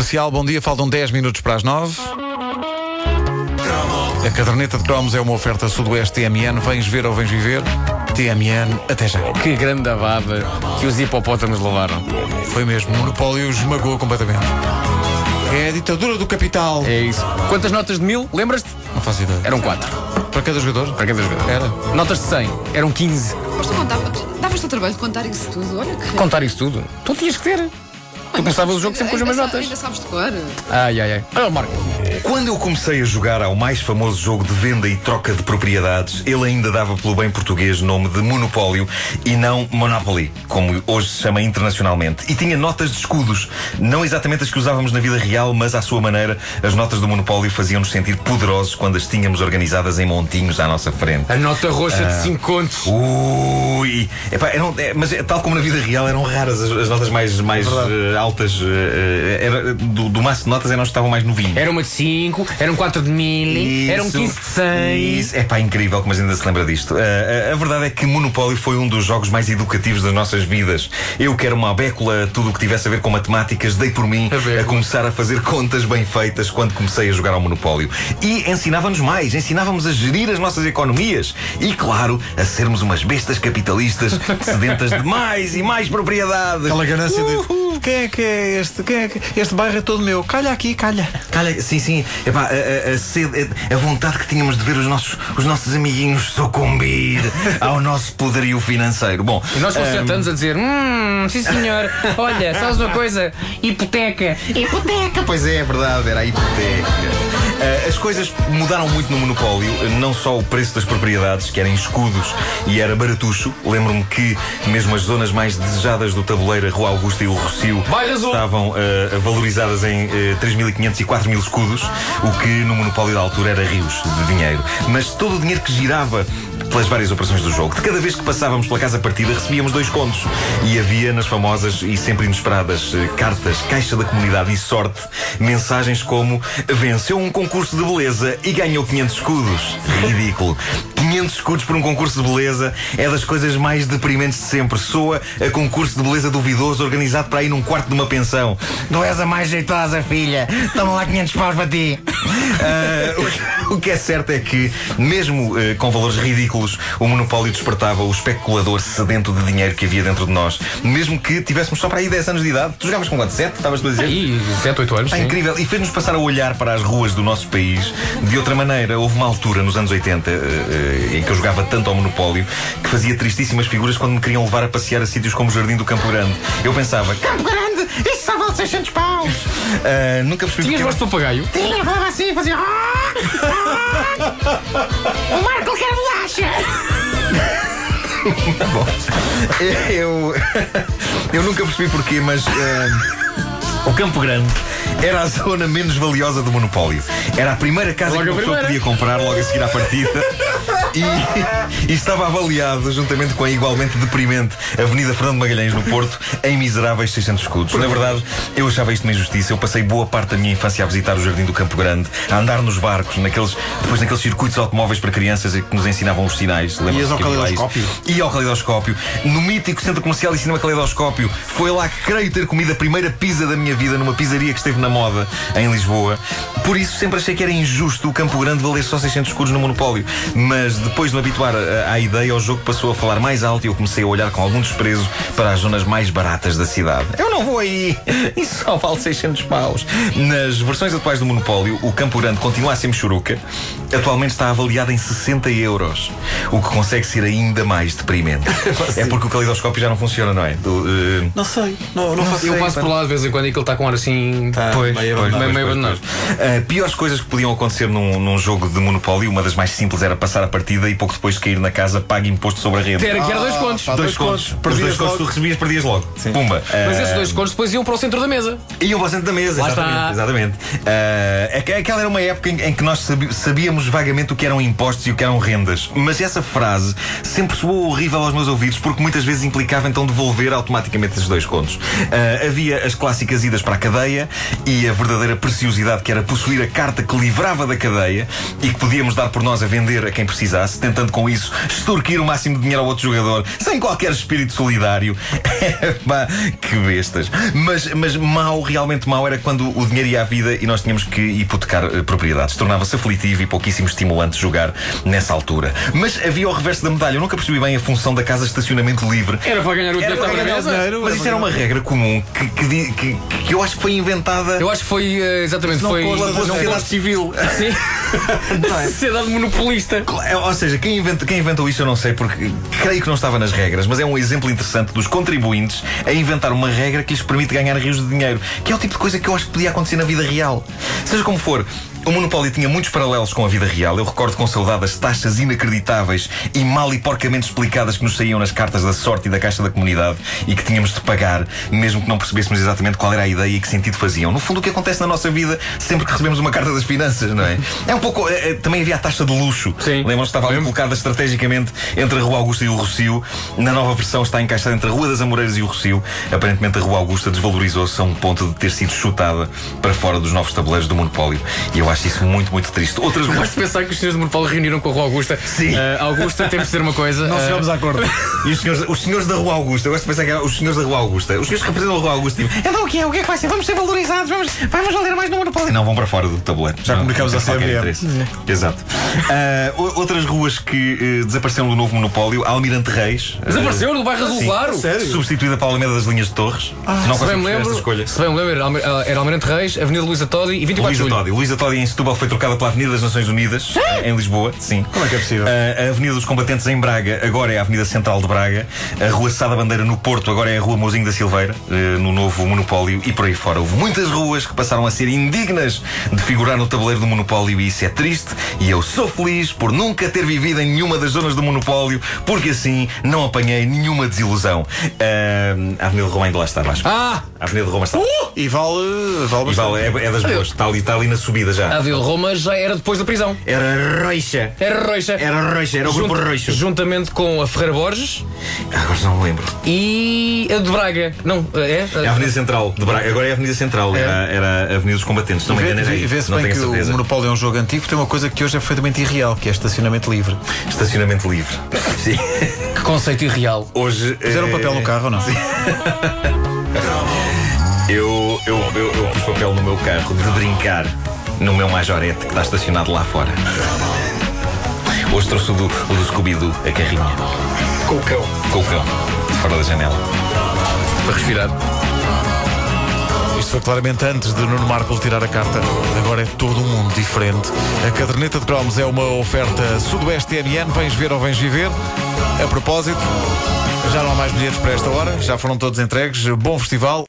Comercial, bom dia, faltam 10 minutos para as 9. A caderneta de cromos é uma oferta Sudoeste TMN. Vens ver ou vens viver? TMN, até já. Que grande abada que os hipopótamos levaram. Foi mesmo, o monopólio esmagou completamente. É a ditadura do capital. É isso. Quantas notas de mil? Lembras-te? Não faço ideia. Eram quatro. Para cada jogador? Para cada jogador. Era. Notas de 100. Eram 15. Mas tu contava, davas-te o trabalho de contar isso tudo. Olha que. Contar isso tudo. Tu tinhas que ter. Tu começavas o jogo sempre com as mesmas notas. Ainda sabes de cor. Ai, ai, ai. Olha, Marco. Quando eu comecei a jogar ao mais famoso jogo de venda e troca de propriedades, ele ainda dava pelo bem português nome de Monopólio e não Monopoly, como hoje se chama internacionalmente. E tinha notas de escudos, não exatamente as que usávamos na vida real, mas à sua maneira, as notas do Monopólio faziam-nos sentir poderosos quando as tínhamos organizadas em montinhos à nossa frente. A nota roxa de 5 contos. Ui! Epá, eram, é, mas é, tal como na vida real eram raras as, as notas mais, mais eh, altas. eh, eh, era, do, do maço de notas eram as que estavam mais novinhas. Era uma de 5, eram 4 de 1000, eram 15 de 100. Isso. É pá, incrível como a gente ainda se lembra disto. Ah, a, a verdade é que Monopólio foi um dos jogos mais educativos das nossas vidas. Eu quero uma abécula, tudo o que tivesse a ver com matemáticas, dei por mim Abécula. a começar a fazer contas bem feitas quando comecei a jogar ao Monopólio. E ensinava-nos mais, ensinava-nos a gerir as nossas economias. E, claro, a sermos umas bestas capitalistas sedentas de mais e mais propriedade. Aquela ganância de. Quem é que é este? Quem é que... Este bairro é todo meu. Calha aqui, calha. Calha, sim, sim. Epá, a, a, a sede, a, vontade que tínhamos de ver os nossos, os nossos amiguinhos sucumbir ao nosso poderio financeiro. Bom, E nós com 7 anos a dizer: Hum, sim senhor, olha, sabes uma coisa? Hipoteca. hipoteca, pois é, é verdade, era a hipoteca. Ah, as coisas mudaram muito no monopólio, não só o preço das propriedades, que eram escudos e era baratucho. Lembro-me que mesmo as zonas mais desejadas do tabuleiro, a Rua Augusta e o Rocio, estavam ah, valorizadas em ah, 3.500 e 4.000 escudos, o que no monopólio da altura era rios de dinheiro. Mas todo o dinheiro que girava pelas várias operações do jogo. De cada vez que passávamos pela casa partida, recebíamos dois contos. E havia nas famosas e sempre inesperadas eh, cartas, caixa da comunidade e sorte, mensagens como venceu um concurso de beleza e ganhou 500 escudos. Ridículo. 500 escudos por um concurso de beleza é das coisas mais deprimentes de sempre. Soa a concurso de beleza duvidoso organizado para ir num quarto de uma pensão. Não és a mais jeitosa, filha. Toma lá 500 paus para ti. Ah, o que- o que é certo é que, mesmo eh, com valores ridículos, o monopólio despertava o especulador sedento de dinheiro que havia dentro de nós. Mesmo que tivéssemos só para aí 10 anos de idade. Tu jogavas com quanto? 7? Estavas tu a dizer? E 7, 8 anos. Sim. incrível. E fez-nos passar a olhar para as ruas do nosso país de outra maneira. Houve uma altura, nos anos 80, eh, eh, em que eu jogava tanto ao Monopólio, que fazia tristíssimas figuras quando me queriam levar a passear a sítios como o Jardim do Campo Grande. Eu pensava, Campo Grande, isso só vale 600 paus. Ah, nunca percebi Tinhas voz de papagaio? Tinha, falava assim, fazia. O Marco quer bolacha! Bom, eu, eu nunca percebi porquê, mas eh, o Campo Grande era a zona menos valiosa do monopólio. Era a primeira casa Logo que a pessoa primeira. podia comprar logo a seguir à partida. E, e estava avaliado, juntamente com a igualmente deprimente Avenida Fernando Magalhães no Porto, em miseráveis 600 escudos. Na verdade, eu achava isto uma injustiça. Eu passei boa parte da minha infância a visitar o Jardim do Campo Grande, a andar nos barcos, naqueles, depois naqueles circuitos automóveis para crianças que nos ensinavam os sinais. Ias ao caleidoscópio? E ao Caleidoscópio. No mítico Centro Comercial e Cinema Caleidoscópio. Foi lá que creio ter comido a primeira pizza da minha vida numa pizzaria que esteve na moda em Lisboa. Por isso sempre achei que era injusto o Campo Grande valer só 600 escudos no monopólio. Mas depois de me habituar à ideia, o jogo passou a falar mais alto e eu comecei a olhar com algum desprezo para as zonas mais baratas da cidade. Eu não vou aí! Isso só vale 600 paus. Nas versões atuais do monopólio, o Campo Grande continua a ser churuca. Atualmente está avaliado em 60 euros. O que consegue ser ainda mais deprimente. é porque o caleidoscópio já não funciona, não é? Do, eh, Não sei. Não, não faço Eu ideia, passo por lá de vez em quando e aquilo está com ar assim. Tá, Pois, meio abandonado. meio- meio abandonado. Uh, piores coisas que podiam acontecer num, num jogo de Monopólio, uma das mais simples era passar a partida e pouco depois de cair na casa paga imposto sobre a rede. Era que era dois contos. pá, dois dois contos. contos. Os Perdias dois contos logo. tu recebias, perdias logo. Pumba. Mas Uh, esses dois contos depois iam para o centro da mesa. Iam para o centro da mesa, Lá exatamente. está. exatamente. Uh, aqu- aquela era uma época em, em que nós sabíamos vagamente o que eram impostos e o que eram rendas. Mas essa frase sempre soou horrível aos meus ouvidos porque muitas vezes implicava então devolver automaticamente esses dois contos. Uh, havia as clássicas idas para a cadeia e a verdadeira preciosidade que era possuir a carta que livrava da cadeia e que podíamos dar por nós a vender a quem precisasse. Tentando com isso extorquir o máximo de dinheiro ao outro jogador, sem qualquer espírito solidário. Que bestas. Mas, mas mau, realmente mau, era quando o dinheiro ia à vida e nós tínhamos que hipotecar uh, propriedades. Tornava-se aflitivo e pouquíssimo estimulante jogar nessa altura. Mas havia o reverso da medalha. Eu nunca percebi bem a função da casa de estacionamento livre. Era para ganhar o dinheiro para ganhar dinheiro, Mas isso era uma regra comum que, que, que- que eu acho que foi inventada Eu acho que foi eh, exatamente foi pela não sociedade civil. Sim. Sociedade monopolista. É, Ou seja, quem, inventa- quem inventou isso eu não sei, porque creio que não estava nas regras, mas é um exemplo interessante dos contribuintes a inventar uma regra que lhes permite ganhar rios de dinheiro, que é o tipo de coisa que eu acho que podia acontecer na vida real. Seja como for. O Monopólio tinha muitos paralelos com a vida real. Eu recordo com saudade as taxas inacreditáveis e mal e porcamente explicadas que nos saíam nas cartas da sorte e da Caixa da Comunidade e que tínhamos de pagar, mesmo que não percebêssemos exatamente qual era a ideia e que sentido faziam. No fundo, o que acontece na nossa vida sempre que recebemos uma carta das finanças, não é? É um pouco. é, é, também havia a taxa de luxo. Sim. Lembram-se que estava ali colocada estrategicamente entre a Rua Augusta e o Rocio. Na nova versão está encaixada entre a Rua das Amoreiras e o Rocio. Aparentemente a Rua Augusta desvalorizou-se a um ponto de ter sido chutada para fora dos novos tabuleiros do monopólio. E eu acho isso muito, muito triste. Outras ruas. Gosto de pensar que os senhores do Monopólio reuniram com a Rua Augusta. Sim. Eh, Augusta, temos de dizer uma coisa. Não eh, chegamos a acordo. E os senhores, os senhores da Rua Augusta, eu gosto de pensar que eram os senhores da Rua Augusta, os senhores que representam a Rua Augusta, tipo, então o que é? O que é que vai ser? Vamos ser valorizados, vamos, vamos valer mais no monopólio. Não, vão para fora do tabuleiro. Já Não, comunicamos não a interesse. Exato. Ah, o- outras ruas que eh, desapareceram do novo monopólio, Almirante Reis. eh, Desapareceu do bairro Azul. Claro. Substituída pela Alameda das Linhas de Torres. não Se bem me lembro, se bem me lembro, era Almirante Reis, Avenida Luísa Todi e 24 de Luísa. Todi. Luísa Todi em Setúbal foi trocada pela Avenida das Nações Unidas, em Lisboa. Sim. Como é que é possível? Ah, a Avenida dos Combatentes em Braga agora é a Avenida Central de Braga. A Rua Sada Bandeira no Porto agora é a Rua Mozinho da Silveira, eh, no novo Monopólio e por aí fora. Houve muitas ruas que passaram a ser indignas de figurar no tabuleiro do Monopólio e isso é triste. E eu sou feliz por nunca ter vivido em nenhuma das zonas do Monopólio, porque assim não apanhei nenhuma desilusão. Ah, a Avenida de Roma ainda lá está abaixo. Ah! A Avenida de Roma está. E vale, vale E vale, é, é das boas, está ali, está ali na subida já. A Vila Roma já era depois da prisão. Era roixa. Era Roixa. Era roixa, era o grupo Junta- roixo. Juntamente com a Ferreira Borges Ah, Agora não me lembro. e a de Braga. Não, é? É a Avenida Central de Braga. Agora é a Avenida Central. Era, era a Avenida dos Combatentes. Não me engano, era Vê- aí. Vê-se Não bem tenho que a o certeza. Monopólio é um jogo antigo, tem uma coisa que hoje é perfeitamente irreal, que é estacionamento livre. Estacionamento livre. Sim. Que conceito irreal. Hoje. Fizeram eh, papel no carro ou não? Eu, eu, eu, eu pus papel no meu carro de brincar no meu majorete que está estacionado lá fora. Hoje trouxe o do, o do Scooby-Doo, a carrinha. Com o cão. Com o cão, de fora da janela. Para respirar. Isto foi claramente antes de Nuno Marco tirar a carta. Agora é todo um mundo diferente. A caderneta de cromos é uma oferta Sudoeste TMN. Vens ver ou vens viver. A propósito, já não há mais bilhetes para esta hora. Já foram todos entregues. Bom festival.